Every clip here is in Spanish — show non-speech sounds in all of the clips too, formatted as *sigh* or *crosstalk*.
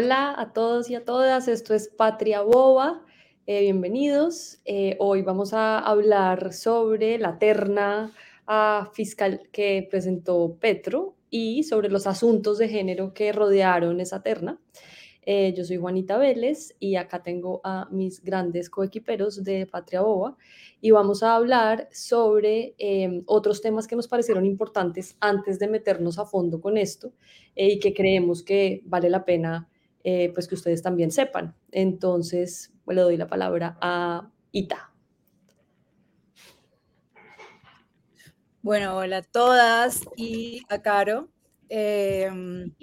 Hola a todos y a todas, esto es Patria Boba, eh, bienvenidos. Eh, hoy vamos a hablar sobre la terna ah, fiscal que presentó Petro y sobre los asuntos de género que rodearon esa terna. Eh, yo soy Juanita Vélez y acá tengo a mis grandes coequiperos de Patria Boba y vamos a hablar sobre em, otros temas que nos parecieron importantes antes de meternos a fondo con esto eh, y que creemos que vale la pena eh, pues que ustedes también sepan. Entonces, le doy la palabra a Ita. Bueno, hola a todas y a Caro. Em,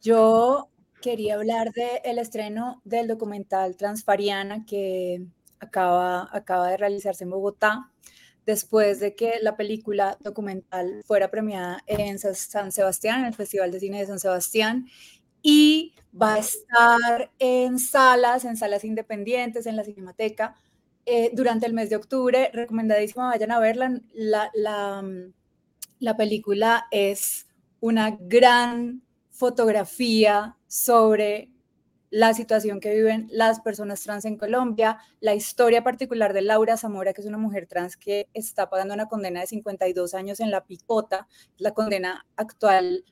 yo quería hablar del estreno del documental Transfariana que acaba, acaba de realizarse en Bogotá, después de que la película documental fuera premiada en San Sebastián, en el Festival de Cine de San Sebastián, y va a estar en salas, en salas independientes, en la Cinemateca, eh, durante el mes de octubre. Recomendadísima, vayan a verla. La, la, la película es una gran fotografía sobre la situación que viven las personas trans en Colombia, la historia particular de Laura Zamora, que es una mujer trans que está pagando una condena de 52 años en la picota, la condena actual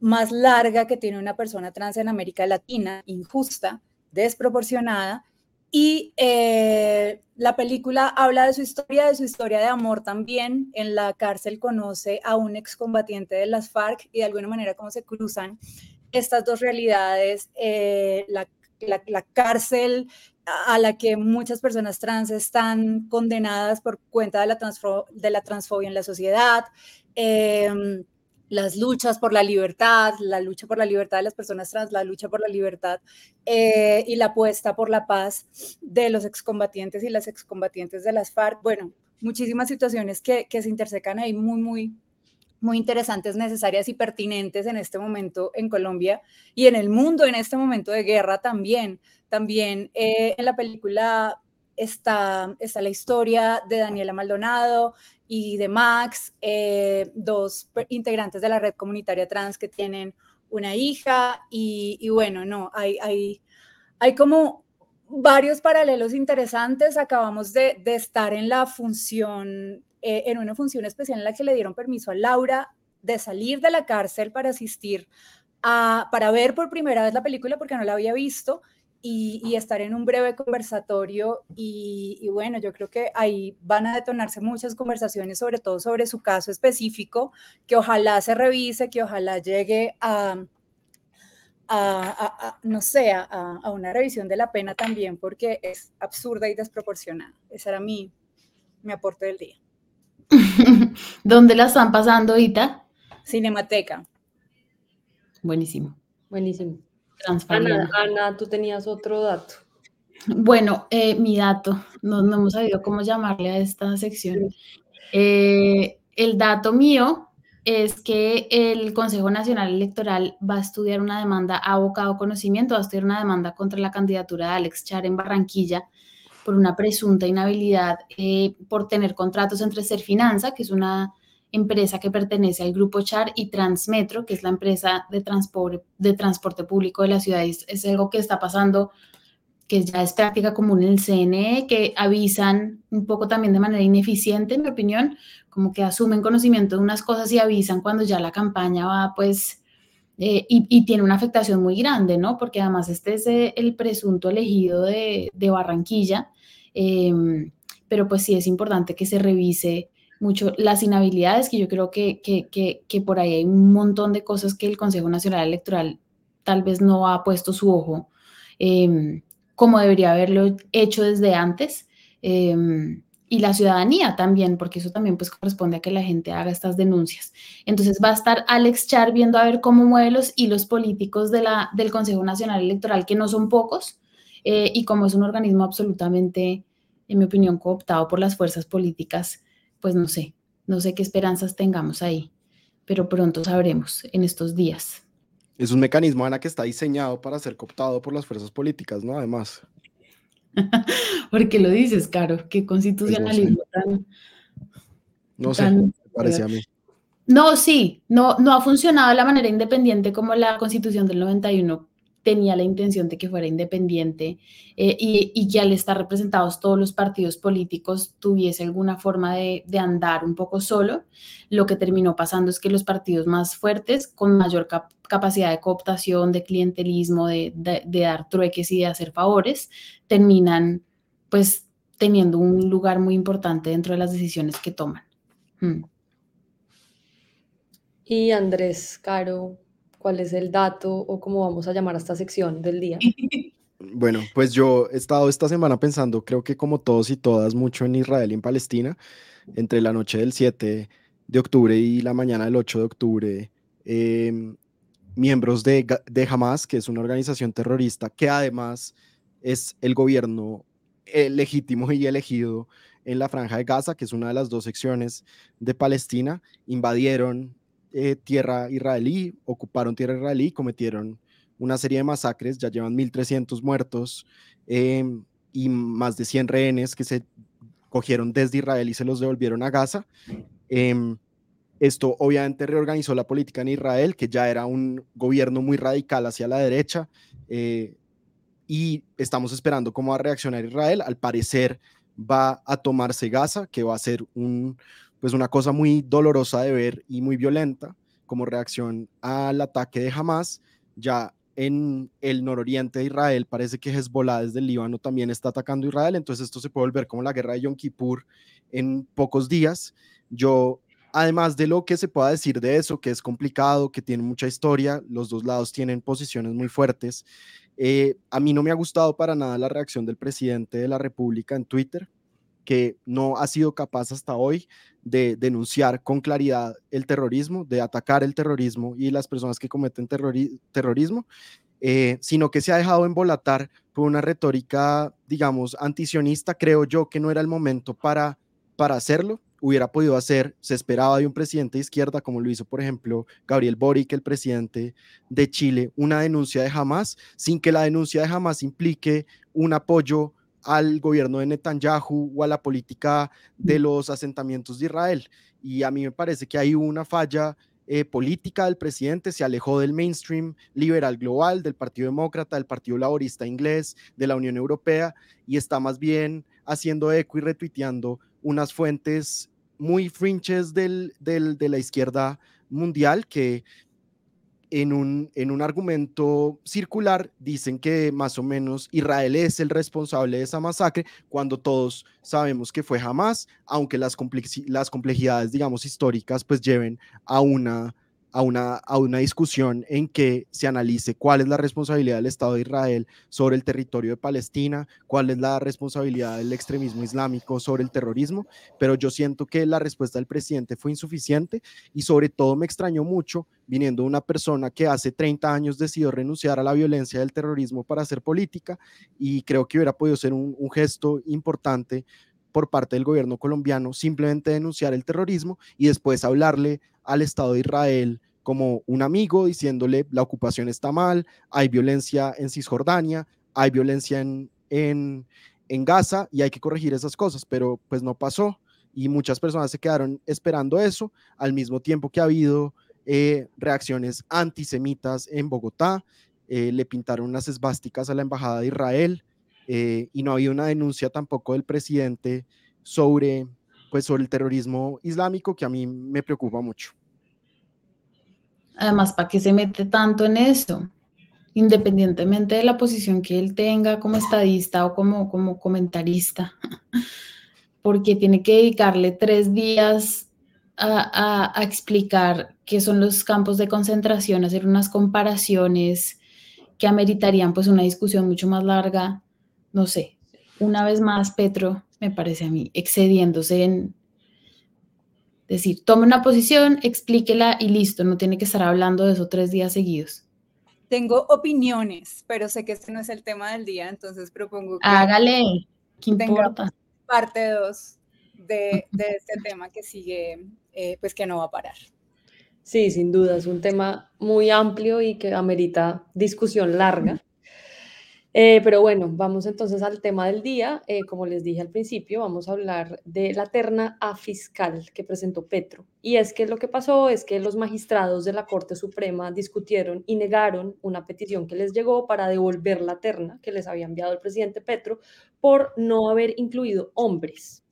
más larga que tiene una persona trans en América Latina, injusta, desproporcionada. Y eh, la película habla de su historia, de su historia de amor también. En la cárcel conoce a un excombatiente de las FARC y de alguna manera cómo se cruzan estas dos realidades, eh, la, cárcel a la que muchas personas trans están condenadas por cuenta de la, de la transfobia en la sociedad, em, las luchas por la libertad, la lucha por la libertad de las personas trans, la lucha por la libertad eh, y la apuesta por la paz de los excombatientes y las excombatientes de las FARC. Bueno, muchísimas situaciones que, que se intersecan ahí muy, muy, muy interesantes, necesarias y pertinentes en este momento en Colombia y en el mundo en este momento de guerra también. También eh, en la película está, está la historia de Daniela Maldonado y de Max, eh, dos integrantes de la red comunitaria trans que tienen una hija y, bueno, no, hay, hay, hay como varios paralelos interesantes. Acabamos de, estar en la función eh, en una función especial en la que le dieron permiso a Laura de salir de la cárcel para asistir a, para ver por primera vez la película porque no la había visto y, estar en un breve conversatorio y, bueno, yo creo que ahí van a detonarse muchas conversaciones, sobre todo sobre su caso específico, que ojalá se revise, que ojalá llegue a, a, no sé, a, una revisión de la pena también, porque es absurda y desproporcionada. Ese era mi, mi aporte del día. *laughs* ¿Dónde la están pasando ahorita? Cinemateca. Buenísimo. Buenísimo. Ana, Ana, tú tenías otro dato. Bueno, eh, mi dato, no, hemos sabido cómo llamarle a esta sección. Eh, el dato mío es que el Consejo Nacional Electoral va a estudiar una demanda, abocado conocimiento, va a estudiar una demanda contra la candidatura de Alex Char en Barranquilla por una presunta inhabilidad eh, por tener contratos entre Serfinanza, que es una empresa que pertenece al grupo Char, y Transmetro, que es la empresa de transporte, de transporte público de la ciudad. Es, algo que está pasando, que ya es práctica común en el CNE, que avisan un poco también de manera ineficiente, en mi opinión, como que asumen conocimiento de unas cosas y avisan cuando ya la campaña va, pues, eh, y, tiene una afectación muy grande, ¿no? Porque además este es eh, el presunto elegido de, de Barranquilla Em, pero pues sí es importante que se revise mucho las inhabilidades, que yo creo que, que, por ahí hay un montón de cosas que el Consejo Nacional Electoral tal vez no ha puesto su ojo em, como debería haberlo hecho desde antes. Em, y la ciudadanía también, porque eso también pues corresponde a que la gente haga estas denuncias. Entonces va a estar Alex Char viendo a ver cómo mueve los hilos políticos de la, del Consejo Nacional Electoral, que no son pocos, eh, y como es un organismo absolutamente, en mi opinión, cooptado por las fuerzas políticas, pues no sé, no sé qué esperanzas tengamos ahí, pero pronto sabremos en estos días. Es un mecanismo, Ana, que está diseñado para ser cooptado por las fuerzas políticas, ¿no? Además. *laughs* ¿Por qué lo dices, Caro? ¿Qué constitucionalismo pues no tan... No sé, me parece a mí. No, sí, no, no ha funcionado de la manera independiente como la constitución del 91 tenía la intención de que fuera independiente eh, y, que al estar representados todos los partidos políticos tuviese alguna forma de, andar un poco solo. Lo que terminó pasando es que los partidos más fuertes, con mayor capacidad de cooptación, de clientelismo, de, dar trueques y de hacer favores, terminan pues teniendo un lugar muy importante dentro de las decisiones que toman. Hmm. Y Andrés, Caro, ¿cuál es el dato o cómo vamos a llamar a esta sección del día? *laughs* Bueno, pues yo he estado esta semana pensando, creo que como todos y todas, mucho en Israel y en Palestina. Entre la noche del 7 de octubre y la mañana del 8 de octubre, em, miembros de, de Hamas, que es una organización terrorista, que además es el gobierno eh, legítimo y elegido en la franja de Gaza, que es una de las dos secciones de Palestina, invadieron eh, tierra israelí, ocuparon tierra israelí, cometieron una serie de masacres, ya llevan 1.300 muertos em, y más de 100 rehenes que se cogieron desde Israel y se los devolvieron a Gaza. Em, esto obviamente reorganizó la política en Israel, que ya era un gobierno muy radical hacia la derecha, eh, y estamos esperando cómo va a reaccionar Israel. Al parecer va a tomarse Gaza, que va a ser un, pues una cosa muy dolorosa de ver y muy violenta como reacción al ataque de Hamas. Ya en el nororiente de Israel parece que Hezbollah desde el Líbano también está atacando a Israel, entonces esto se puede volver como la guerra de Yom Kippur en pocos días. Yo, además de lo que se pueda decir de eso, que es complicado, que tiene mucha historia, los dos lados tienen posiciones muy fuertes. Eh, a mí no me ha gustado para nada la reacción del presidente de la República en Twitter, que no ha sido capaz hasta hoy de denunciar con claridad el terrorismo, de atacar el terrorismo y las personas que cometen terrorismo, eh, sino que se ha dejado embolatar por una retórica, digamos, antisionista. Creo yo que no era el momento para, para hacerlo hubiera podido hacer, se esperaba de un presidente de izquierda, como lo hizo, por ejemplo, Gabriel Boric, el presidente de Chile, una denuncia de Hamas, sin que la denuncia de Hamas implique un apoyo al gobierno de Netanyahu o a la política de los asentamientos de Israel. Y a mí me parece que hay una falla eh, política del presidente, se alejó del mainstream liberal global, del Partido Demócrata, del Partido Laborista Inglés, de la Unión Europea, y está más bien haciendo eco y retuiteando unas fuentes muy fringes del, de la izquierda mundial que en un, en un argumento circular dicen que más o menos Israel es el responsable de esa masacre, cuando todos sabemos que fue jamás, aunque las, las complejidades, digamos, históricas, pues lleven a una a una, a una discusión en que se analice cuál es la responsabilidad del Estado de Israel sobre el territorio de Palestina, cuál es la responsabilidad del extremismo islámico sobre el terrorismo, pero yo siento que la respuesta del presidente fue insuficiente y sobre todo me extrañó mucho viniendo una persona que hace 30 años decidió renunciar a la violencia del terrorismo para hacer política y creo que hubiera podido ser un, un gesto importante por parte del gobierno colombiano simplemente denunciar el terrorismo y después hablarle al Estado de Israel como un amigo diciéndole la ocupación está mal, hay violencia en Cisjordania, hay violencia en, en, en Gaza y hay que corregir esas cosas, pero pues no pasó y muchas personas se quedaron esperando eso, al mismo tiempo que ha habido eh, reacciones antisemitas en Bogotá, eh, le pintaron unas esvásticas a la Embajada de Israel eh, y no había una denuncia tampoco del presidente sobre, pues, sobre el terrorismo islámico que a mí me preocupa mucho. Además, ¿para qué se mete tanto en eso? Independientemente de la posición que él tenga como estadista o como, como comentarista, *laughs* porque tiene que dedicarle tres días a, a, explicar qué son los campos de concentración, hacer unas comparaciones que ameritarían pues una discusión mucho más larga, no sé, una vez más Petro me parece a mí excediéndose en, decir, tome una posición, explíquela y listo, no tiene que estar hablando de eso tres días seguidos. Tengo opiniones, pero sé que este no es el tema del día, entonces propongo que... Hágale, ¿qué importa? Parte 2 *laughs* de, este tema que sigue, eh, pues que no va a parar. Sí, sin duda, es un tema muy amplio y que amerita discusión larga. Eh, pero bueno, vamos entonces al tema del día. Eh, como les dije al principio, vamos a hablar de la terna a fiscal que presentó Petro. Y es que lo que pasó es que los magistrados de la Corte Suprema discutieron y negaron una petición que les llegó para devolver la terna que les había enviado el presidente Petro por no haber incluido hombres.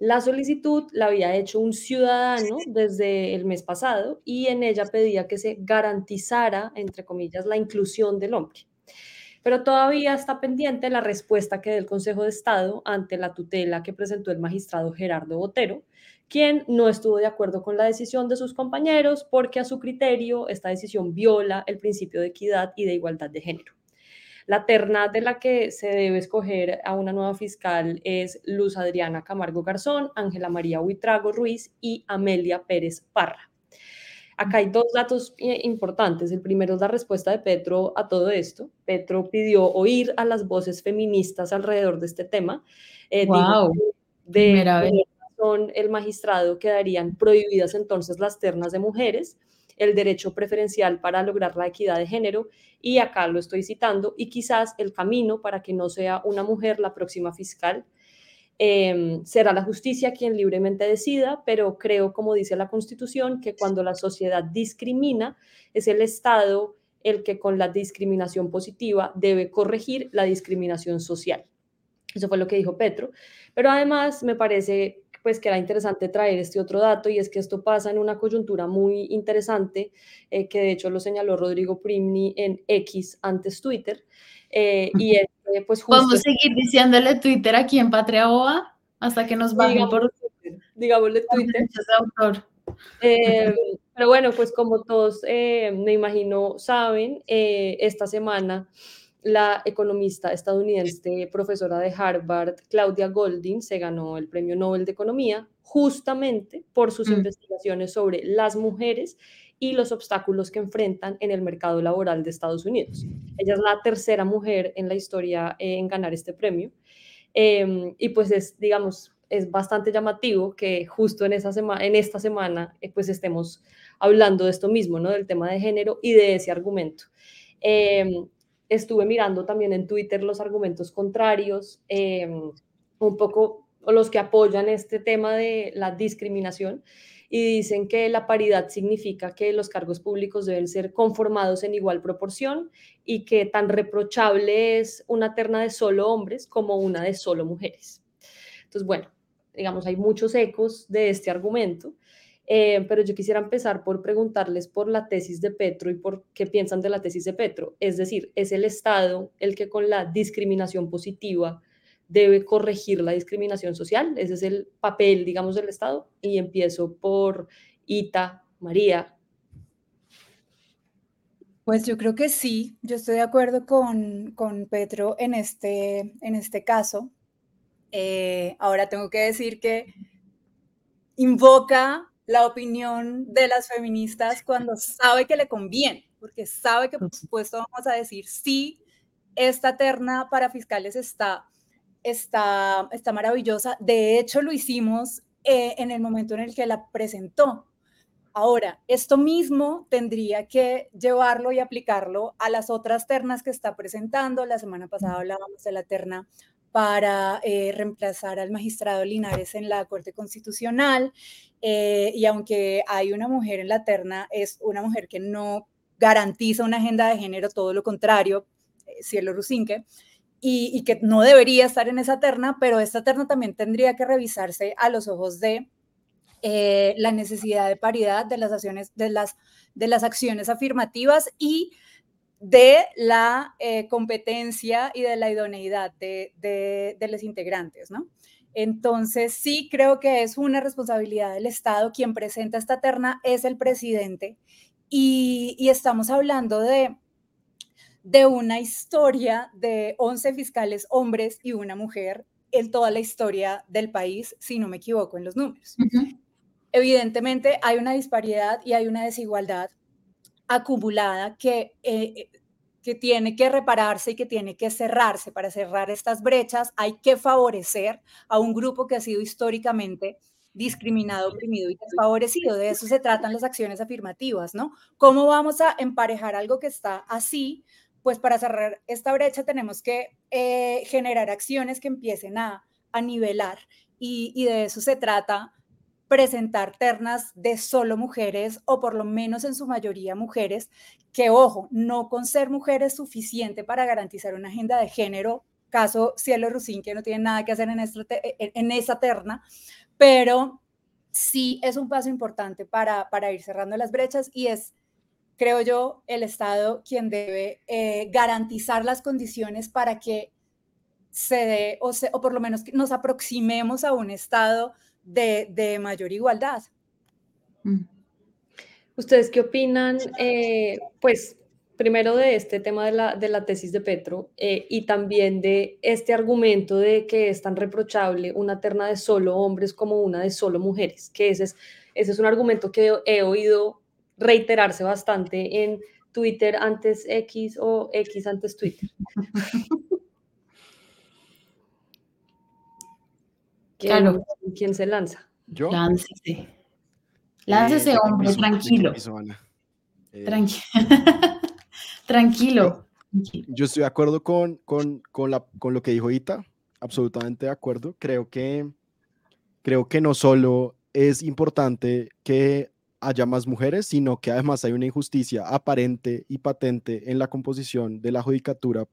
La solicitud la había hecho un ciudadano desde el mes pasado y en ella pedía que se garantizara, entre comillas, la inclusión del hombre pero todavía está pendiente la respuesta que dé el Consejo de Estado ante la tutela que presentó el magistrado Gerardo Botero, quien no estuvo de acuerdo con la decisión de sus compañeros porque a su criterio esta decisión viola el principio de equidad y de igualdad de género. La terna de la que se debe escoger a una nueva fiscal es Luz Adriana Camargo Garzón, Ángela María Huitrago Ruiz y Amelia Pérez Parra. Acá hay dos datos eh, importantes. El primero es la respuesta de Petro a todo esto. Petro pidió oír a las voces feministas alrededor de este tema. wow. Eh, de razón el magistrado quedarían prohibidas entonces las ternas de mujeres, el derecho preferencial para lograr la equidad de género, y acá lo estoy citando, y quizás el camino para que no sea una mujer la próxima fiscal. Em, será la justicia quien libremente decida, pero creo, como dice la Constitución, que cuando la sociedad discrimina, es el Estado el que con la discriminación positiva debe corregir la discriminación social. Eso fue lo que dijo Petro. Pero además me parece pues que era interesante traer este otro dato y es que esto pasa en una coyuntura muy interesante eh, que de hecho lo señaló Rodrigo Primni en X antes Twitter eh, y es pues Vamos a seguir diciéndole Twitter aquí en Patria Boa hasta que nos bajen por... *laughs* Digámosle Twitter. Autor. Eh, pero bueno, pues como todos eh, me imagino saben, eh, esta semana la economista estadounidense, profesora de Harvard, Claudia Goldin, se ganó el Premio Nobel de Economía justamente por sus mm. investigaciones sobre las mujeres y los obstáculos que enfrentan en el mercado laboral de Estados Unidos. Ella es la tercera mujer en la historia en ganar este premio. Em, y pues es, digamos, es bastante llamativo que justo en, esa semana, en esta semana eh, pues estemos hablando de esto mismo, ¿no? Del tema de género y de ese argumento. Em, estuve mirando también en Twitter los argumentos contrarios, em, un poco los que apoyan este tema de la discriminación y dicen que la paridad significa que los cargos públicos deben ser conformados en igual proporción y que tan reprochable es una terna de solo hombres como una de solo mujeres. Entonces, bueno, digamos, hay muchos ecos de este argumento, eh, pero yo quisiera empezar por preguntarles por la tesis de Petro y por qué piensan de la tesis de Petro. Es decir, ¿es el Estado el que con la discriminación positiva debe corregir la discriminación social. Ese es el papel, digamos, del Estado. Y empiezo por Ita, María. Pues yo creo que sí, yo estoy de acuerdo con, con Petro en este, en este caso. Eh, ahora tengo que decir que invoca la opinión de las feministas cuando sabe que le conviene, porque sabe que por supuesto vamos a decir sí, esta terna para fiscales está está, está maravillosa. De hecho, lo hicimos eh, en el momento en el que la presentó. Ahora, esto mismo tendría que llevarlo y aplicarlo a las otras ternas que está presentando. La semana pasada hablábamos de la terna para eh, reemplazar al magistrado Linares en la Corte Constitucional. Eh, y aunque hay una mujer en la terna, es una mujer que no garantiza una agenda de género, todo lo contrario, Cielo Rusinque y, que no debería estar en esa terna, pero esta terna también tendría que revisarse a los ojos de eh, la necesidad de paridad de las acciones, de las, de las acciones afirmativas y de la eh, competencia y de la idoneidad de, de, los integrantes, ¿no? Entonces, sí creo que es una responsabilidad del Estado. Quien presenta esta terna es el presidente y, y estamos hablando de de una historia de 11 fiscales hombres y una mujer en toda la historia del país, si no me equivoco en los números. Evidentemente hay una disparidad y hay una desigualdad acumulada que, eh, que tiene que repararse y que tiene que cerrarse. Para cerrar estas brechas hay que favorecer a un grupo que ha sido históricamente discriminado, oprimido y desfavorecido. De eso se tratan las acciones afirmativas, ¿no? ¿Cómo vamos a emparejar algo que está así pues para cerrar esta brecha tenemos que eh, generar acciones que empiecen a, nivelar. Y, y de eso se trata presentar ternas de solo mujeres o por lo menos en su mayoría mujeres, que ojo, no con ser mujeres suficiente para garantizar una agenda de género, caso Cielo Rusín, que no tiene nada que hacer en, en esa terna, pero sí es un paso importante para, para ir cerrando las brechas y es creo yo, el Estado quien debe eh, garantizar las condiciones para que se dé, o, por lo menos nos aproximemos a un Estado de, mayor igualdad. Mm. ¿Ustedes qué opinan? Eh, pues primero de este tema de la, de la tesis de Petro eh, y también de este argumento de que es tan reprochable una terna de solo hombres como una de solo mujeres, que ese es, ese es un argumento que he oído reiterarse bastante en Twitter antes X o X antes Twitter. *laughs* ¿Quién, ¿Quién se lanza? Yo. Láncese. Láncese, eh, hombre, *laughs* tranquilo. Eh, tranquilo. Yo estoy de acuerdo con, con, con, la, con lo que dijo Ita, absolutamente de acuerdo. Creo que, creo que no solo es importante que haya más mujeres, sino que además hay una injusticia aparente y patente en la composición de la judicatura.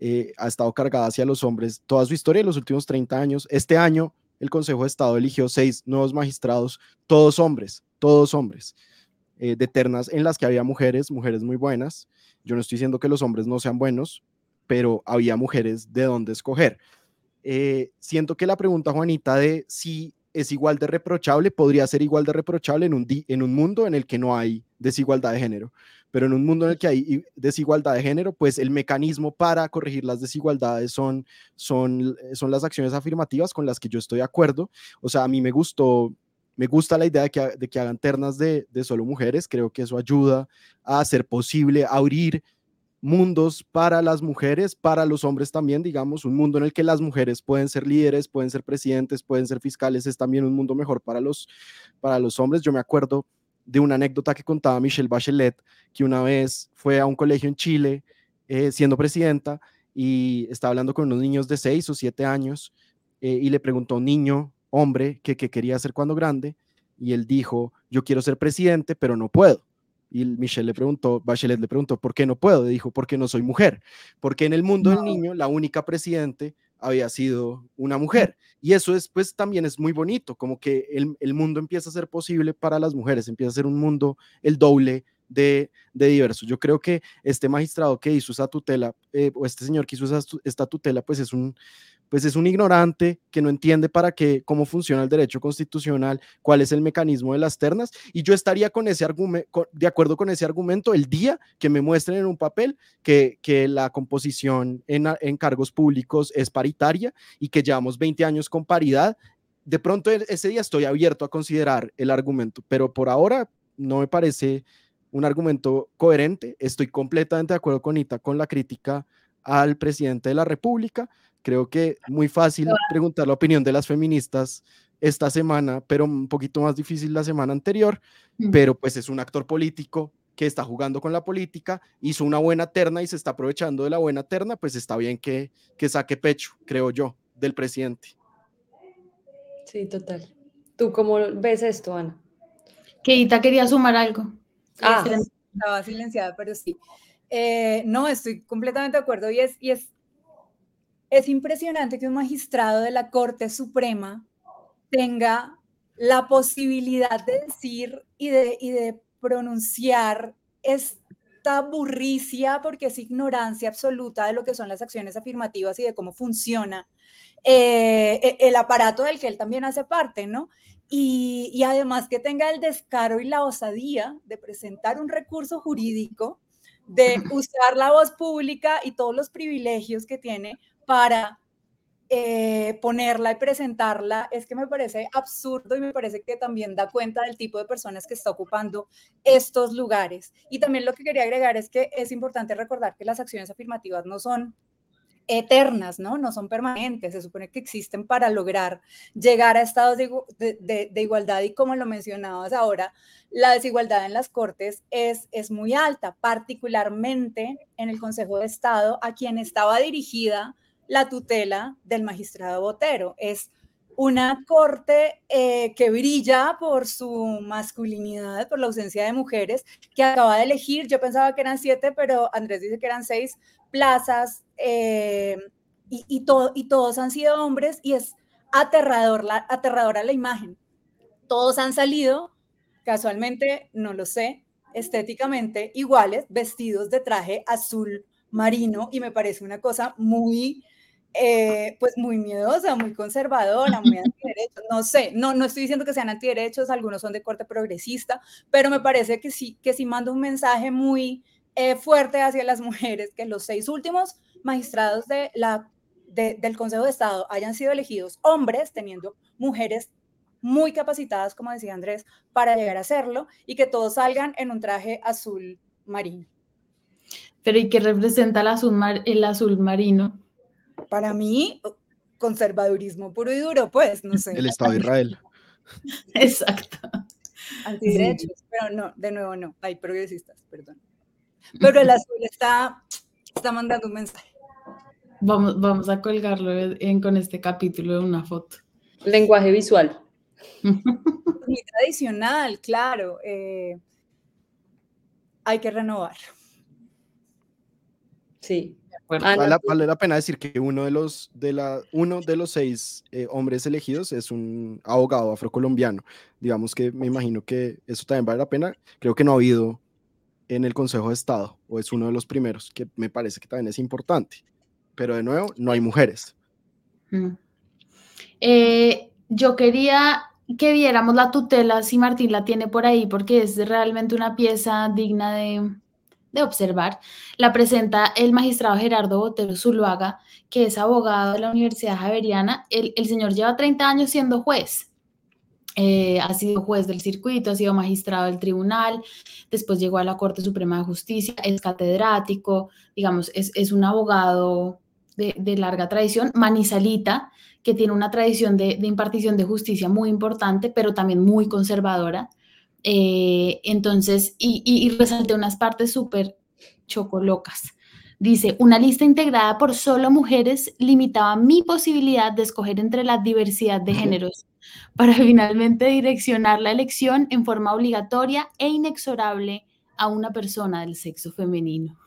Eh, ha estado cargada hacia los hombres toda su historia en los últimos 30 años. Este año el Consejo de Estado eligió seis nuevos magistrados, todos hombres, todos hombres, eh, de ternas en las que había mujeres, mujeres muy buenas. Yo no estoy diciendo que los hombres no sean buenos, pero había mujeres de dónde escoger. Eh, siento que la pregunta, Juanita, de si es igual de reprochable, podría ser igual de reprochable en un, en un mundo en el que no hay desigualdad de género. Pero en un mundo en el que hay desigualdad de género, pues el mecanismo para corregir las desigualdades son, son, son las acciones afirmativas con las que yo estoy de acuerdo. O sea, a mí me gustó, me gusta la idea de que, de que hagan ternas de, de solo mujeres. Creo que eso ayuda a hacer posible abrir mundos para las mujeres, para los hombres también, digamos, un mundo en el que las mujeres pueden ser líderes, pueden ser presidentes, pueden ser fiscales, es también un mundo mejor para los, para los hombres. Yo me acuerdo de una anécdota que contaba Michelle Bachelet, que una vez fue a un colegio en Chile eh, siendo presidenta y estaba hablando con unos niños de 6 o 7 años eh, y le preguntó a un niño, hombre, que, que quería ser cuando grande, y él dijo, yo quiero ser presidente, pero no puedo. Y Michelle le preguntó, Bachelet le preguntó, ¿por qué no puedo? Le dijo, porque no soy mujer. Porque en el mundo del niño, la única presidente había sido una mujer. Y eso es, pues, también es muy bonito, como que el, mundo empieza a ser posible para las mujeres, empieza a ser un mundo el doble de, de diverso. Yo creo que este magistrado que hizo esa tutela, eh, o este señor que hizo esta tutela, pues es un, pues es un ignorante que no entiende para qué, cómo funciona el derecho constitucional, cuál es el mecanismo de las ternas, y yo estaría con ese de acuerdo con ese argumento el día que me muestren en un papel que, que la composición en, en cargos públicos es paritaria y que llevamos 20 años con paridad, de pronto e, ese día estoy abierto a considerar el argumento, pero por ahora no me parece un argumento coherente. Estoy completamente de acuerdo con Ita con la crítica al presidente de la República. Creo que muy fácil preguntar la opinión de las feministas esta semana, pero un poquito más difícil la semana anterior, mm. pero pues es un actor político que está jugando con la política, hizo una buena terna y se está aprovechando de la buena terna, pues está bien que, que saque pecho, creo yo, del presidente. Sí, total. ¿Tú cómo ves esto, Ana? Que quería sumar algo. Ah, estaba silenciada, pero sí. Eh, no, estoy completamente de acuerdo y es, y es, es impresionante que un magistrado de la Corte Suprema tenga la posibilidad de decir y de, y de pronunciar esta burricia, porque es ignorancia absoluta de lo que son las acciones afirmativas y de cómo funciona eh, e, el aparato del que él también hace parte, ¿no? Y, y, además que tenga el descaro y la osadía de presentar un recurso jurídico de *laughs* usar la voz pública y todos los privilegios que tiene para eh, ponerla y presentarla, es que me parece absurdo y me parece que también da cuenta del tipo de personas que está ocupando estos lugares. Y también lo que quería agregar es que es importante recordar que las acciones afirmativas no son eternas, ¿no? No son permanentes, se supone que existen para lograr llegar a estados de, igualdad y como lo mencionabas ahora, la desigualdad en las cortes es, es muy alta, particularmente en el Consejo de Estado, a quien estaba dirigida la tutela del magistrado Botero. Es una corte eh, que brilla por su masculinidad, por la ausencia de mujeres, que acaba de elegir, yo pensaba que eran siete, pero Andrés dice que eran seis plazas eh, y, y, todos han sido hombres y es aterrador la, aterradora la imagen. Todos han salido, casualmente, no lo sé, estéticamente iguales, vestidos de traje azul marino y me parece una cosa muy eh, pues muy miedosa, muy conservadora, muy *laughs* antiderechos, no sé, no, no estoy diciendo que sean antiderechos, algunos son de corte progresista, pero me parece que sí, que sí manda un mensaje muy eh, fuerte hacia las mujeres, que los seis últimos magistrados de la, del Consejo de Estado hayan sido elegidos hombres, teniendo mujeres muy capacitadas, como decía Andrés, para llegar a hacerlo, y que todos salgan en un traje azul marino. Pero ¿y qué representa el azul, el azul marino? Para mí, conservadurismo puro y duro, pues, no sé. El Estado de Israel. *laughs* Exacto. Antiderechos, pero no, de nuevo no, hay progresistas, perdón. Pero el *laughs* azul está, está mandando un mensaje. Vamos, vamos a colgarlo en, con este capítulo de una foto. Lenguaje visual. *laughs* Muy tradicional, claro. Eh, hay que renovar. Sí, vale, la pena decir que uno de los, de la, uno de los seis eh, hombres elegidos es un abogado afrocolombiano. Digamos que me imagino que eso también vale la pena. Creo que no ha habido en el Consejo de Estado, o es uno de los primeros, que me parece que también es importante. Pero de nuevo, no hay mujeres. Mm. Eh, yo quería que viéramos la tutela, si Martín la tiene por ahí, porque es realmente una pieza digna de, de observar, la presenta el magistrado Gerardo Botero Zuluaga, que es abogado de la Universidad Javeriana. El, señor lleva 30 años siendo juez. Eh, ha sido juez del circuito, ha sido magistrado del tribunal, después llegó a la Corte Suprema de Justicia, es catedrático, digamos, es, un abogado de, larga tradición, manizalita, que tiene una tradición de impartición de justicia muy importante, pero también muy conservadora. Eh, entonces, y, y, resalté unas partes súper chocolocas. Dice, una lista integrada por solo mujeres limitaba mi posibilidad de escoger entre la diversidad de géneros para *laughs* finalmente direccionar la elección en forma obligatoria e inexorable a una persona del sexo femenino.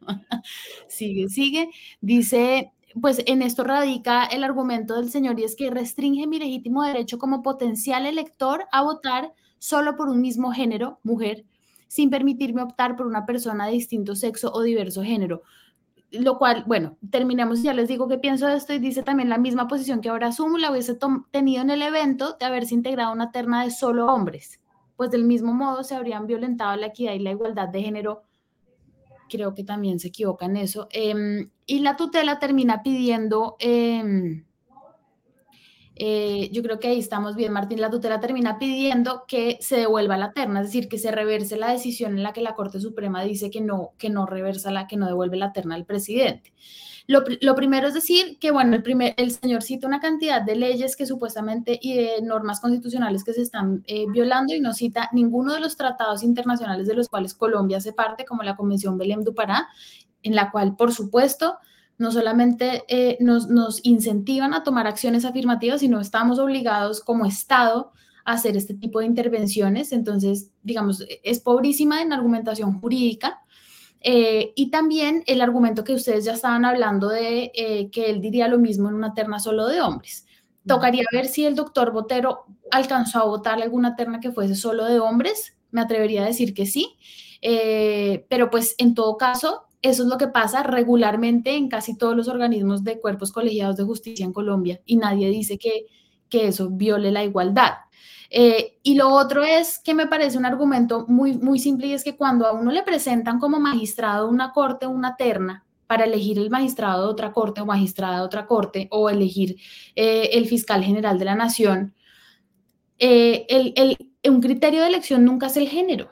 *laughs* sigue, sigue. Dice, pues en esto radica el argumento del señor y es que restringe mi legítimo derecho como potencial elector a votar solo por un mismo género, mujer, sin permitirme optar por una persona de distinto sexo o diverso género. Lo cual, bueno, terminamos, ya les digo que pienso de esto y dice también la misma posición que ahora asumo, la hubiese tenido en el evento de haberse integrado una terna de solo hombres, pues del mismo modo se habrían violentado la equidad y la igualdad de género. Creo que también se equivoca en eso. Em, y la tutela termina pidiendo... Em, eh, yo creo que ahí estamos bien. Martín La Tutela termina pidiendo que se devuelva la terna, es decir, que se reverse la decisión en la que la Corte Suprema dice que no, que no reversa la, que no devuelve la terna al presidente. Lo, primero es decir que, bueno, el, primer, el señor cita una cantidad de leyes que supuestamente y de normas constitucionales que se están eh, violando y no cita ninguno de los tratados internacionales de los cuales Colombia hace parte, como la Convención Belém du Pará, en la cual, por supuesto, no solamente eh, nos, incentivan a tomar acciones afirmativas, sino estamos obligados como Estado a hacer este tipo de intervenciones. Entonces, digamos, es pobrísima en argumentación jurídica. Eh, y también el argumento que ustedes ya estaban hablando de eh, que él diría lo mismo en una terna solo de hombres. Tocaría ver si el doctor Botero alcanzó a votar alguna terna que fuese solo de hombres. Me atrevería a decir que sí. pero pues en todo caso, eso es lo que pasa regularmente en casi todos los organismos de cuerpos colegiados de justicia en Colombia y nadie dice que, que eso viole la igualdad. Eh, y lo otro es que me parece un argumento muy, muy simple y es que cuando a uno le presentan como magistrado una corte, una terna, para elegir el magistrado de otra corte o magistrada de otra corte o elegir eh, el fiscal general de la nación, eh, el, el, un criterio de elección nunca es el género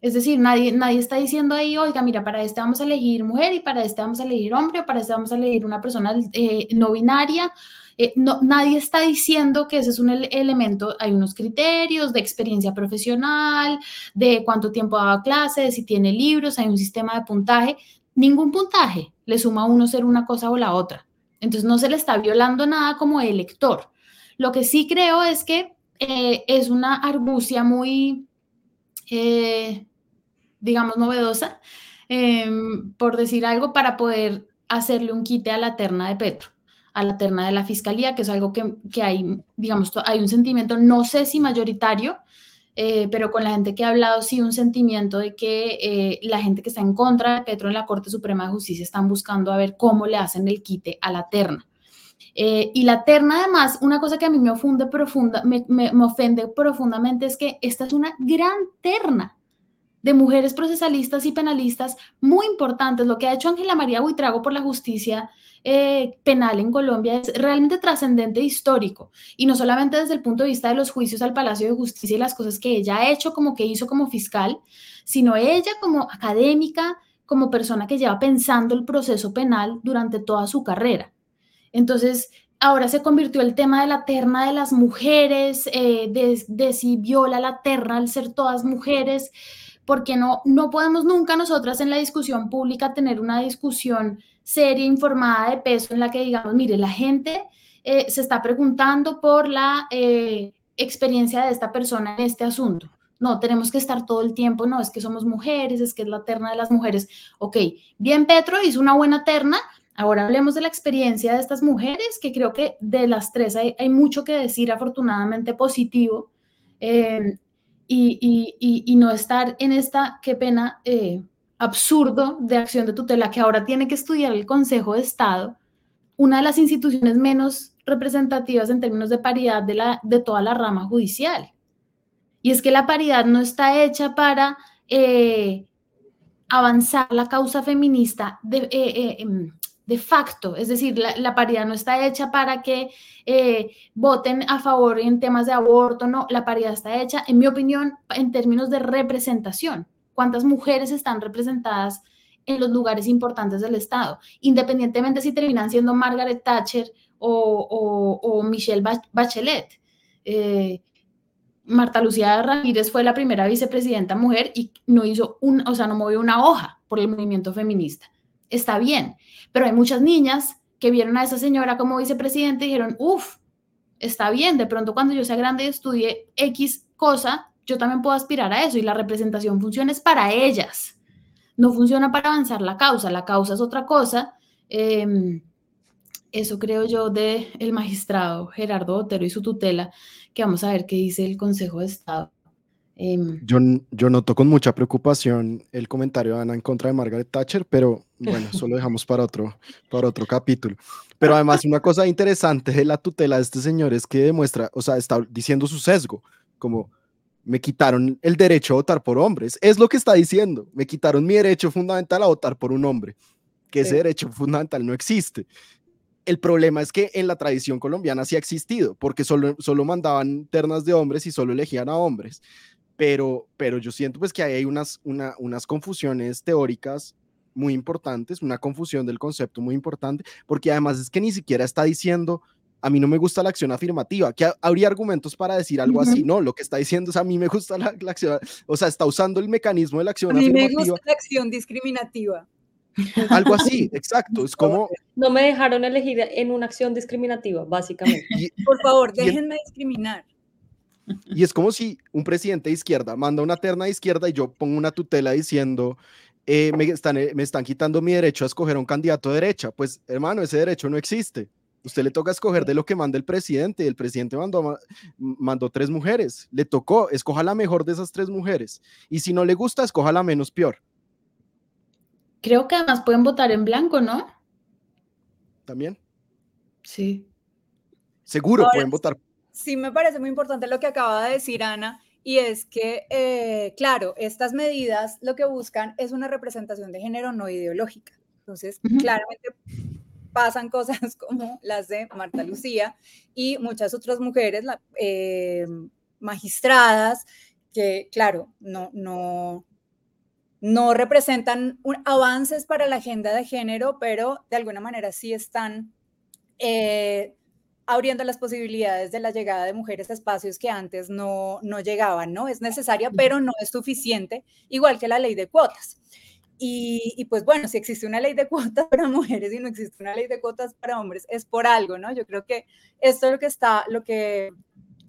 Es decir, nadie, nadie está diciendo ahí, oiga, mira, para este vamos a elegir mujer y para este vamos a elegir hombre, o para este vamos a elegir una persona eh, no binaria. Eh, no, nadie está diciendo que ese es un elemento, hay unos criterios de experiencia profesional, de cuánto tiempo daba clase, de si tiene libros, hay un sistema de puntaje. Ningún puntaje le suma a uno ser una cosa o la otra. Entonces no se le está violando nada como elector. Lo que sí creo es que eh, es una argucia muy digamos, novedosa, em, por decir algo, para poder hacerle un quite a la terna de Petro, a la terna de la fiscalía, que es algo que, que hay, digamos, hay un sentimiento, no sé si mayoritario, eh, pero con la gente que ha hablado, sí, un sentimiento de que eh, la gente que está en contra de Petro en la Corte Suprema de Justicia están buscando a ver cómo le hacen el quite a la terna. Eh, y la terna, además, una cosa que a mí me ofende, profunda, me, me, me ofende profundamente es que esta es una gran terna de mujeres procesalistas y penalistas muy importantes. Lo que ha hecho Ángela María Buitrago por la justicia eh, penal en Colombia es realmente trascendente e histórico. Y no solamente desde el punto de vista de los juicios al Palacio de Justicia y las cosas que ella ha hecho, como que hizo como fiscal, sino ella como académica, como persona que lleva pensando el proceso penal durante toda su carrera. Entonces, ahora se convirtió el tema de la terna de las mujeres, eh, de, de si viola la terna al ser todas mujeres porque no, no podemos nunca nosotras en la discusión pública tener una discusión seria, informada, de peso, en la que digamos, mire, la gente eh, se está preguntando por la eh, experiencia de esta persona en este asunto. No, tenemos que estar todo el tiempo, no, es que somos mujeres, es que es la terna de las mujeres. Ok, bien, Petro hizo una buena terna. Ahora hablemos de la experiencia de estas mujeres, que creo que de las tres hay, hay mucho que decir, afortunadamente positivo. Eh, y, no estar en esta, qué pena, eh, absurdo de acción de tutela que ahora tiene que estudiar el Consejo de Estado, una de las instituciones menos representativas en términos de paridad de, la, de toda la rama judicial. Y es que la paridad no está hecha para eh, avanzar la causa feminista de, eh, em, de facto, es decir, la, paridad no está hecha para que eh, voten a favor en temas de aborto, no, la paridad está hecha, en mi opinión, en términos de representación. ¿Cuántas mujeres están representadas en los lugares importantes del Estado? Independientemente si terminan siendo Margaret Thatcher o, Michelle Bachelet. Eh, Marta Lucía Ramírez fue la primera vicepresidenta mujer y no hizo un, o sea, no movió una hoja por el movimiento feminista está bien, pero hay muchas niñas que vieron a esa señora como vicepresidente y dijeron, uff, está bien, de pronto cuando yo sea grande y estudie X cosa, yo también puedo aspirar a eso y la representación funciona es para ellas, no funciona para avanzar la causa, la causa es otra cosa. Em, eso creo yo de el magistrado Gerardo Otero y su tutela, que vamos a ver qué dice el Consejo de Estado. Em, yo, yo noto con mucha preocupación el comentario de Ana en contra de Margaret Thatcher, pero bueno, eso lo dejamos para otro, para otro capítulo. Pero además una cosa interesante de la tutela de este señor es que demuestra, o sea, está diciendo su sesgo, como me quitaron el derecho a votar por hombres. Es lo que está diciendo, me quitaron mi derecho fundamental a votar por un hombre, que ese derecho fundamental no existe. El problema es que en la tradición colombiana sí ha existido, porque solo, solo mandaban ternas de hombres y solo elegían a hombres pero, pero yo siento pues que hay unas, unas confusiones teóricas muy importantes, una confusión del concepto muy importante, porque además es que ni siquiera está diciendo, a mí no me gusta la acción afirmativa, que habría argumentos para decir algo así, no, lo que está diciendo es a mí me gusta la, acción, o sea, está usando el mecanismo de la acción afirmativa. A mí me gusta la acción discriminativa. Algo así, *laughs* exacto, es como... No me dejaron elegir en una acción discriminativa, básicamente. Por favor, déjenme discriminar. Y es como si un presidente de izquierda manda una terna de izquierda y yo pongo una tutela diciendo, eh, me, están, eh, me están quitando mi derecho a escoger a un candidato de derecha. Pues hermano, ese derecho no existe. Usted le toca escoger de lo que manda el presidente. El presidente mandó, mandó tres mujeres. Le tocó, escoja la mejor de esas tres mujeres. Y si no le gusta, escoja la menos peor. Creo que además pueden votar en blanco, ¿no? También. Sí. Seguro pueden votar sí me parece muy importante lo que acaba de decir Ana, y es que, eh, claro, estas medidas lo que buscan es una representación de género no ideológica. Entonces, claramente pasan cosas *laughs* como las de Marta Lucía y muchas otras mujeres eh, magistradas que, claro, no, no, no representan avances para la agenda de género, pero de alguna manera sí están eh, abriendo las posibilidades de la llegada de mujeres a espacios que antes no, no llegaban, ¿no? Es necesaria, pero no es suficiente, igual que la ley de cuotas. Y, pues bueno, si existe una ley de cuotas para mujeres y no existe una ley de cuotas para hombres, es por algo, ¿no? Yo creo que esto es lo que está, lo que,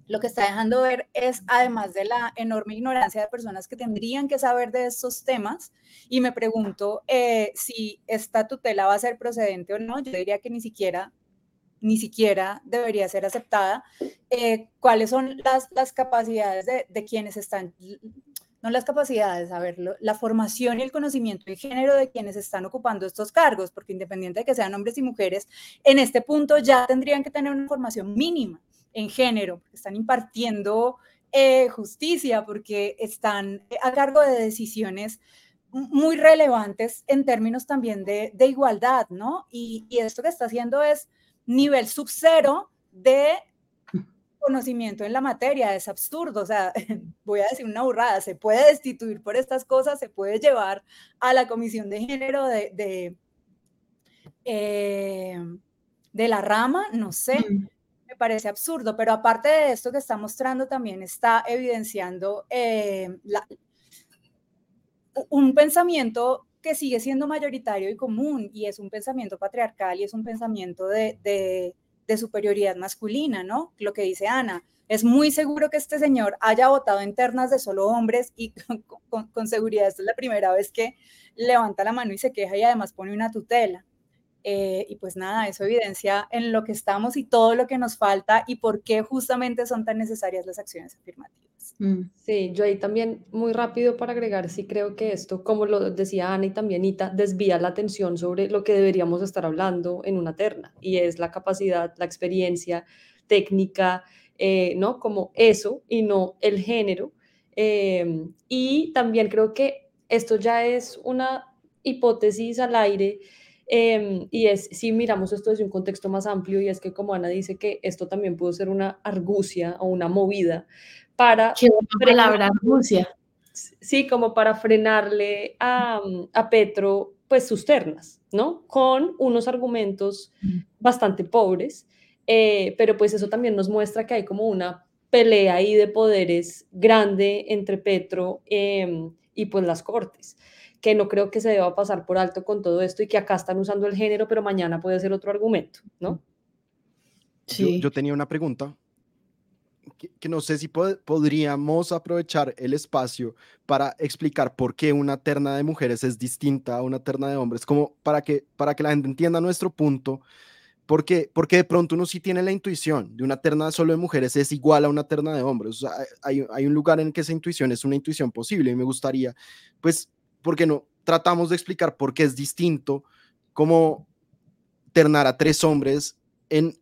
lo que está dejando ver es, además de la enorme ignorancia de personas que tendrían que saber de estos temas, y me pregunto eh, si esta tutela va a ser procedente o no, yo diría que ni siquiera ni siquiera debería ser aceptada, eh, cuáles son las, las capacidades de, de, quienes están no las capacidades, a ver, la formación y el conocimiento y género de quienes están ocupando estos cargos, porque independiente de que sean hombres y mujeres, en este punto ya tendrían que tener una formación mínima en género, porque están impartiendo eh, justicia, porque están a cargo de decisiones muy relevantes en términos también de, igualdad, ¿no? Y, y, esto que está haciendo es nivel sub cero de conocimiento en la materia, es absurdo, o sea, *laughs* voy a decir una burrada, se puede destituir por estas cosas, se puede llevar a la comisión de género de, de, eh, la rama, no sé, me parece absurdo, pero aparte de esto que está mostrando, también está evidenciando eh, un pensamiento que sigue siendo mayoritario y común, y es un pensamiento patriarcal y es un pensamiento de de superioridad masculina, ¿no? Lo que dice Ana. Es muy seguro que este señor haya votado en ternas de solo hombres y *laughs* con, seguridad esta es la primera vez que levanta la mano y se queja y además pone una tutela. Eh, y pues nada, eso evidencia en lo que estamos y todo lo que nos falta y por qué justamente son tan necesarias las acciones afirmativas. Mm. Sí, yo ahí también muy rápido para agregar, sí creo que esto, como lo decía Ana y también Ita, desvía la atención sobre lo que deberíamos estar hablando en una terna y es la capacidad, la experiencia técnica, eh, ¿no? Como eso y no el género. Em, y también creo que esto ya es una hipótesis al aire em, y es, si miramos esto desde un contexto más amplio, y es que como Ana dice que esto también pudo ser una argucia o una movida para... palabra, Rusia. Sí, como para frenarle a, a, Petro, pues sus ternas, ¿no? Con unos argumentos mm. bastante pobres, eh, pero pues eso también nos muestra que hay como una pelea ahí de poderes grande entre Petro em, y pues las cortes que no creo que se deba pasar por alto con todo esto y que acá están usando el género, pero mañana puede ser otro argumento, ¿no? Sí. yo tenía una pregunta que, no sé si podríamos aprovechar el espacio para explicar por qué una terna de mujeres es distinta a una terna de hombres, como para que, para que la gente entienda nuestro punto, porque, porque de pronto uno sí tiene la intuición de una terna solo de mujeres es igual a una terna de hombres. O sea, hay, hay un lugar en que esa intuición es una intuición posible y me gustaría, pues, ¿por qué no? Tratamos de explicar por qué es distinto como ternar a tres hombres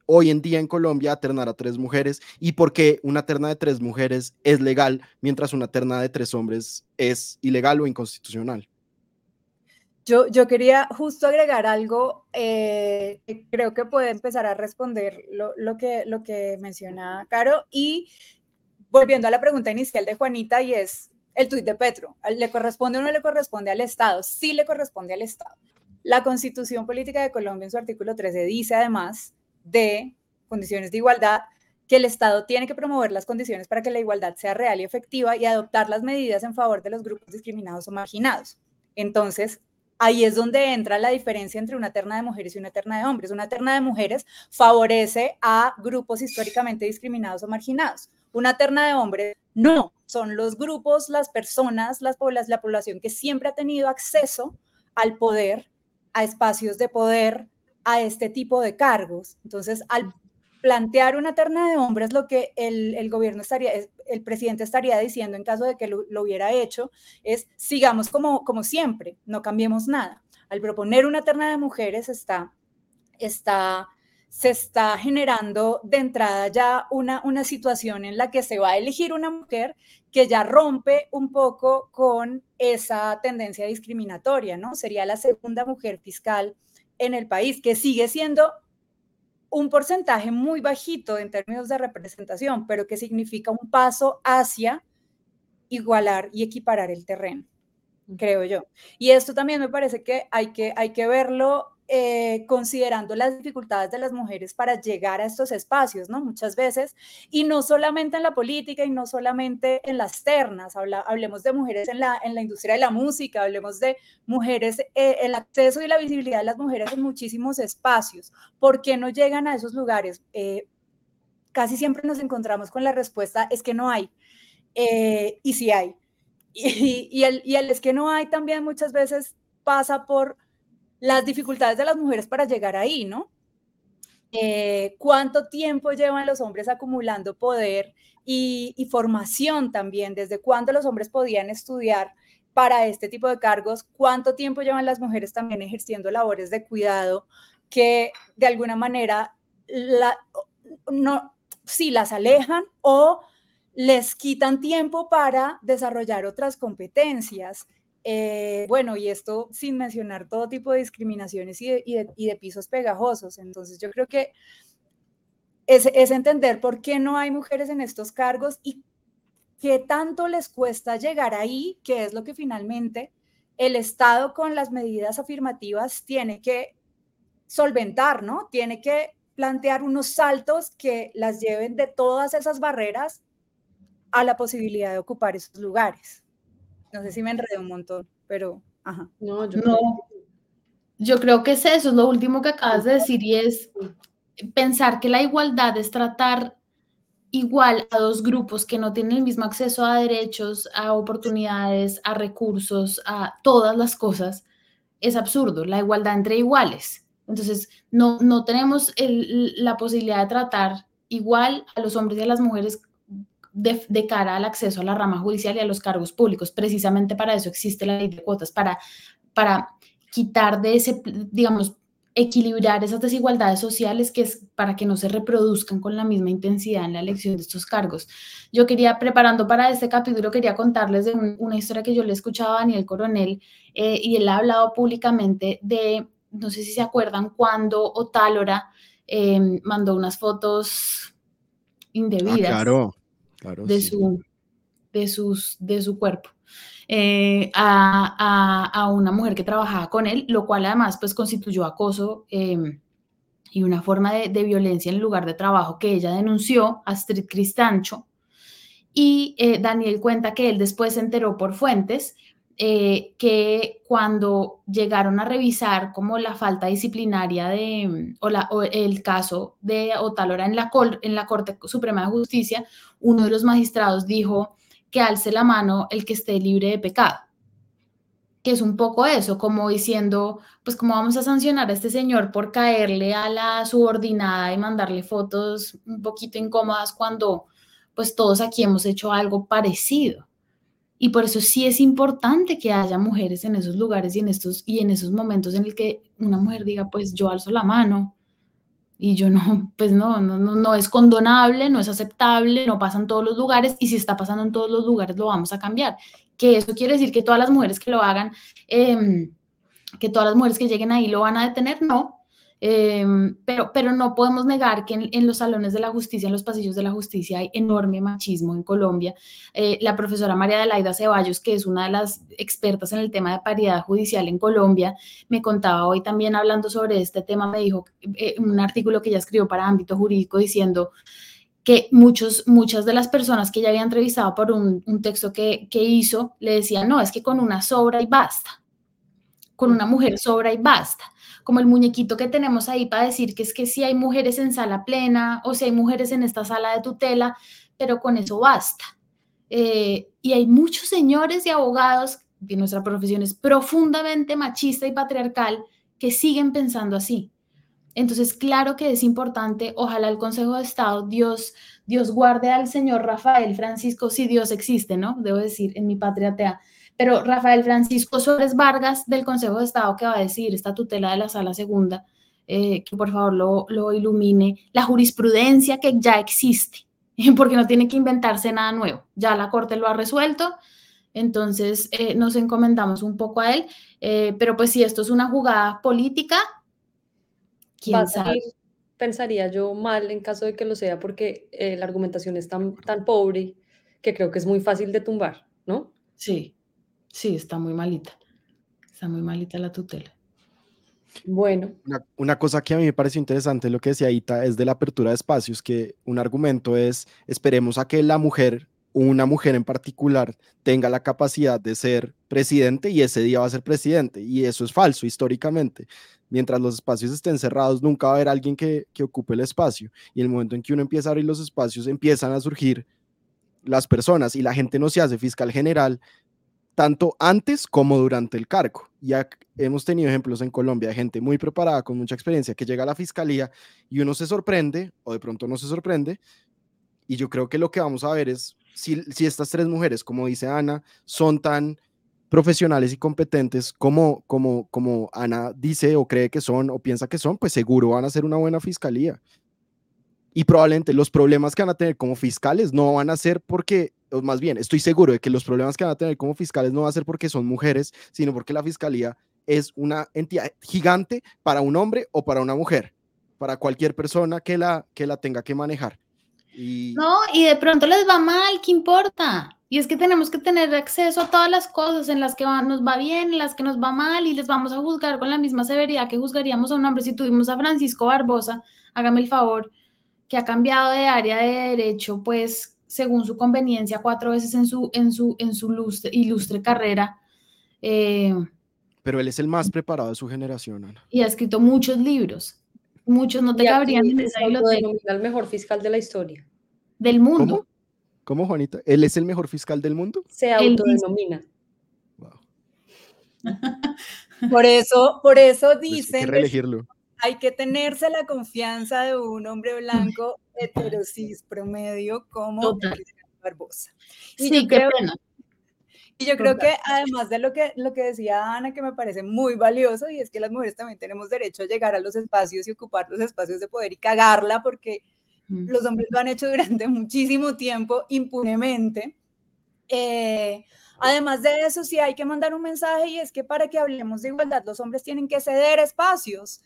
hoy en día en Colombia ternar a tres mujeres y por qué una terna de tres mujeres es legal mientras una terna de tres hombres es ilegal o inconstitucional. Yo, yo quería justo agregar algo eh, que creo que puede empezar a responder lo, lo, que, lo que menciona Caro y volviendo a la pregunta inicial de Juanita y es el tuit de Petro, ¿le corresponde o no le corresponde al Estado? Sí le corresponde al Estado. La Constitución Política de Colombia en su artículo 13 dice además de condiciones de igualdad, que el Estado tiene que promover las condiciones para que la igualdad sea real y efectiva y adoptar las medidas en favor de los grupos discriminados o marginados. Entonces, ahí es donde entra la diferencia entre una terna de mujeres y una terna de hombres. Una terna de mujeres favorece a grupos históricamente discriminados o marginados. Una terna de hombres no, son los grupos, las personas, las, la población que siempre ha tenido acceso al poder, a espacios de poder, a este tipo de cargos. Entonces, al plantear una terna de hombres, lo que el, gobierno estaría, el presidente estaría diciendo en caso de que lo, hubiera hecho, es sigamos como, como siempre, no cambiemos nada. Al proponer una terna de mujeres está, está, se está generando de entrada ya una, una situación en la que se va a elegir una mujer que ya rompe un poco con esa tendencia discriminatoria, ¿no? Sería la segunda mujer fiscal en el país, que sigue siendo un porcentaje muy bajito en términos de representación, pero que significa un paso hacia igualar y equiparar el terreno. creo yo. Y esto también me parece que hay que, hay que verlo eh, considerando las dificultades de las mujeres para llegar a estos espacios, ¿no? Muchas veces, y no solamente en la política y no solamente en las ternas, hablemos de mujeres en la, en la industria de la música, hablemos de mujeres, eh, el acceso y la visibilidad de las mujeres en muchísimos espacios. ¿Por qué no llegan a esos lugares? Eh, casi siempre nos encontramos con la respuesta, es que no hay, y sí hay. *laughs* Y, y, el, y el es que no hay también muchas veces pasa por las dificultades de las mujeres para llegar ahí, ¿no? Eh, ¿Cuánto tiempo llevan los hombres acumulando poder y, formación también? ¿Desde cuándo los hombres podían estudiar para este tipo de cargos? ¿Cuánto tiempo llevan las mujeres también ejerciendo labores de cuidado que de alguna manera la, no, sí las alejan o les quitan tiempo para desarrollar otras competencias? Eh, bueno, y esto sin mencionar todo tipo de discriminaciones y de, pisos pegajosos. Entonces yo creo que es, entender por qué no hay mujeres en estos cargos y qué tanto les cuesta llegar ahí, que es lo que finalmente el Estado con las medidas afirmativas tiene que solventar, ¿no? Tiene que plantear unos saltos que las lleven de todas esas barreras a la posibilidad de ocupar esos lugares. No sé si me enredé un montón, pero ajá. No, yo, no. Creo, yo creo que es eso, es lo último que acabas de decir y es pensar que la igualdad es tratar igual a dos grupos que no tienen el mismo acceso a derechos, a oportunidades, a recursos, a todas las cosas, es absurdo, la igualdad entre iguales. Entonces, no, no tenemos la posibilidad de tratar igual a los hombres y a las mujeres de, cara al acceso a la rama judicial y a los cargos públicos. Precisamente para eso existe la ley de cuotas, para, para quitar de ese, digamos, equilibrar esas desigualdades sociales que es para que no se reproduzcan con la misma intensidad en la elección de estos cargos. Yo quería, preparando para este capítulo, quería contarles de una historia que yo le escuchaba a Daniel Coronel eh, y él ha hablado públicamente de, no sé si se acuerdan, cuando Otálora eh, mandó unas fotos ah, indebidas. Claro de, su, de, sus, de su cuerpo. Eh, a, una mujer que trabajaba con él, lo cual además pues constituyó acoso em, y una forma de, violencia en el lugar de trabajo que ella denunció a Astrid Cristancho. Y eh, Daniel cuenta que él después se enteró por fuentes eh, que cuando llegaron a revisar como la falta disciplinaria de, o, la, o el caso de Otalora en la, en la Corte Suprema de Justicia, uno de los magistrados dijo que alce la mano el que esté libre de pecado. Que es un poco eso, como diciendo, pues cómo vamos a sancionar a este señor por caerle a la subordinada y mandarle fotos un poquito incómodas cuando pues todos aquí hemos hecho algo parecido. Y por eso sí es importante que haya mujeres en esos lugares y en estos y en esos momentos en el que una mujer diga, pues yo alzo la mano y yo no, *laughs* pues no, no, no, es condonable, no es aceptable, no pasa en todos los lugares y si está pasando en todos los lugares lo vamos a cambiar. Que eso quiere decir que todas las mujeres que lo hagan, em, que todas las mujeres que lleguen ahí lo van a detener, no, Em, pero, pero no podemos negar que en, los salones de la justicia, en los pasillos de la justicia, hay enorme machismo en Colombia. Eh, la profesora María Adelaida Ceballos, que es una de las expertas en el tema de paridad judicial en Colombia, me contaba hoy también hablando sobre este tema, me dijo eh, un artículo que ella escribió para ámbito jurídico diciendo que muchos, muchas de las personas que ella había entrevistado por un, un texto que, que hizo le decían, no, es que con una sobra y basta, con una mujer sobra y basta como el muñequito que tenemos ahí para decir que es que si hay mujeres en sala plena o si hay mujeres en esta sala de tutela, pero con eso basta. Eh, y hay muchos señores y abogados de nuestra profesión es profundamente machista y patriarcal que siguen pensando así. Entonces, claro que es importante, ojalá el Consejo de Estado, Dios, Dios guarde al señor Rafael Francisco, si Dios existe, ¿no? Debo decir, en mi patria tea, pero Rafael Francisco Suárez Vargas del Consejo de Estado que va a decir esta tutela de la sala segunda, eh, que por favor lo, ilumine, la jurisprudencia que ya existe, *laughs* porque no tiene que inventarse nada nuevo, ya la Corte lo ha resuelto, entonces eh, nos encomendamos un poco a él, eh, pero pues si esto es una jugada política, quién sabe. pensaría yo mal en caso de que lo sea, porque la argumentación es tan, tan pobre que creo que es muy fácil de tumbar, ¿no? Sí. Sí, está muy malita. Está muy malita la tutela. Bueno. Una, cosa que a mí me pareció interesante lo que decía Ita es de la apertura de espacios, que un argumento es esperemos a que la mujer, una mujer en particular, tenga la capacidad de ser presidente y ese día va a ser presidente. Y eso es falso históricamente. Mientras los espacios estén cerrados, nunca va a haber alguien que, que ocupe el espacio. Y en el momento en que uno empieza a abrir los espacios, empiezan a surgir las personas y la gente no se hace fiscal general tanto antes como durante el cargo. Ya hemos tenido ejemplos en Colombia de gente muy preparada, con mucha experiencia, que llega a la fiscalía y uno se sorprende, o de pronto no se sorprende, y yo creo que lo que vamos a ver es si, si estas tres mujeres, como dice Ana, son tan profesionales y competentes como, como, como Ana dice o cree que son o piensa que son, pues seguro van a ser una buena fiscalía. Y probablemente los problemas que van a tener como fiscales no van a ser porque más bien, estoy seguro de que los problemas que van a tener como fiscales no va a ser porque son mujeres, sino porque la fiscalía es una entidad gigante para un hombre o para una mujer, para cualquier persona que la, que la tenga que manejar. No, y de pronto les va mal, ¿qué importa? Y es que tenemos que tener acceso a todas las cosas en las que nos va bien, en las que nos va mal, y les vamos a juzgar con la misma severidad que juzgaríamos a un hombre. Si tuvimos a Francisco Barbosa, hágame el favor, que ha cambiado de área de derecho, pues según su conveniencia cuatro veces en su, en su, en su ilustre carrera. Eh, Pero él es el más preparado de su generación, Ana. Y ha escrito muchos libros. Muchos no te cabrían en esa biblioteca. el mejor fiscal de la historia. Del mundo. ¿Cómo? ¿Cómo, Juanita? ¿Él es el mejor fiscal del mundo? Se autodenomina. por eso, por eso pues dicen. hay que reelegirlo. Hay que tenerse la confianza de un hombre blanco heterosis promedio como Barbosa. Y sí, qué pena. Y yo creo que además de lo que, lo que decía Ana, que me parece muy valioso, y es que las mujeres también tenemos derecho a llegar a los espacios y ocupar los espacios de poder y cagarla, porque mm. los hombres lo han hecho durante *laughs* muchísimo tiempo impunemente. Eh, además de eso, sí hay que mandar un mensaje y es que para que hablemos de igualdad, los hombres tienen que ceder espacios.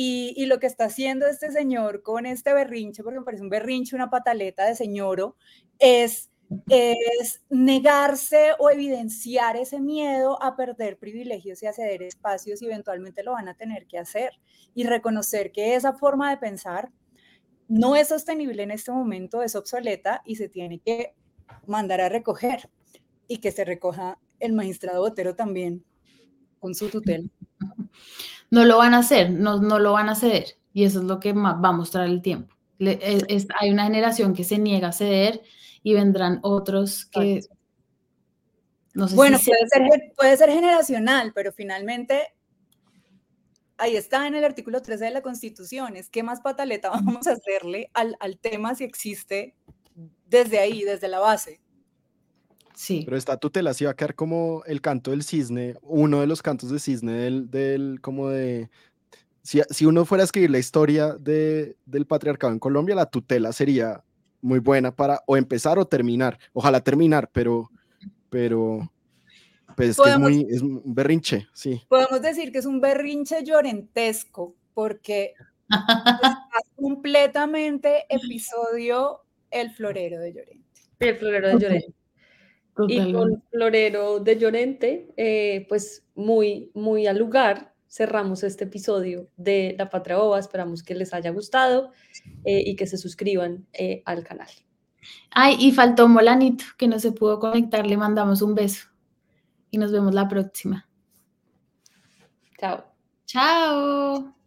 Y, lo que está haciendo este señor con este berrinche, porque me parece un berrinche, una pataleta de señoro, es, es negarse o evidenciar ese miedo a perder privilegios y a ceder espacios y eventualmente lo van a tener que hacer. Y reconocer que esa forma de pensar no es sostenible en este momento, es obsoleta y se tiene que mandar a recoger y que se recoja el magistrado Botero también con su tutela. no lo van a hacer, no, no lo van a ceder. Y eso es lo que va a mostrar el tiempo. hay una generación que se niega a ceder y vendrán otros que... No sé bueno, puede, ser, puede ser generacional, pero finalmente ahí está en el artículo 13 de la Constitución, es qué más pataleta *laughs* vamos a hacerle al, al tema si existe desde ahí, desde la base. Sí. Pero esta tutela sí va a quedar como el canto del cisne, uno de los cantos de cisne del, del como de... Si, si, uno fuera a escribir la historia de, del patriarcado en Colombia, la tutela sería muy buena para o empezar o terminar. Ojalá terminar, pero, pero, pues es que es muy, es un berrinche, sí. Podemos decir que es un berrinche llorentesco, porque es *laughs* completamente episodio El Florero de Llorente. El Florero de Llorente. Y con Florero de Llorente, eh, pues muy, muy al lugar, cerramos este episodio de La Patria Boba. Esperamos que les haya gustado eh, y que se suscriban eh, al canal. Ay, y faltó Molanito, que no se pudo conectar. Le mandamos un beso y nos vemos la próxima. Chao. Chao.